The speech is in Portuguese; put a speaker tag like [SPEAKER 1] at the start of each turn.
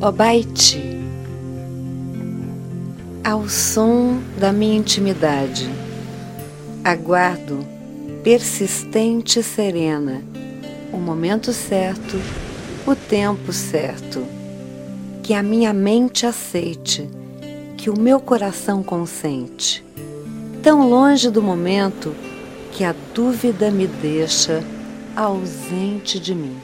[SPEAKER 1] Obaiti, ao som da minha intimidade, aguardo, persistente e serena, o momento certo, o tempo certo, que a minha mente aceite, que o meu coração consente, tão longe do momento que a dúvida me deixa ausente de mim.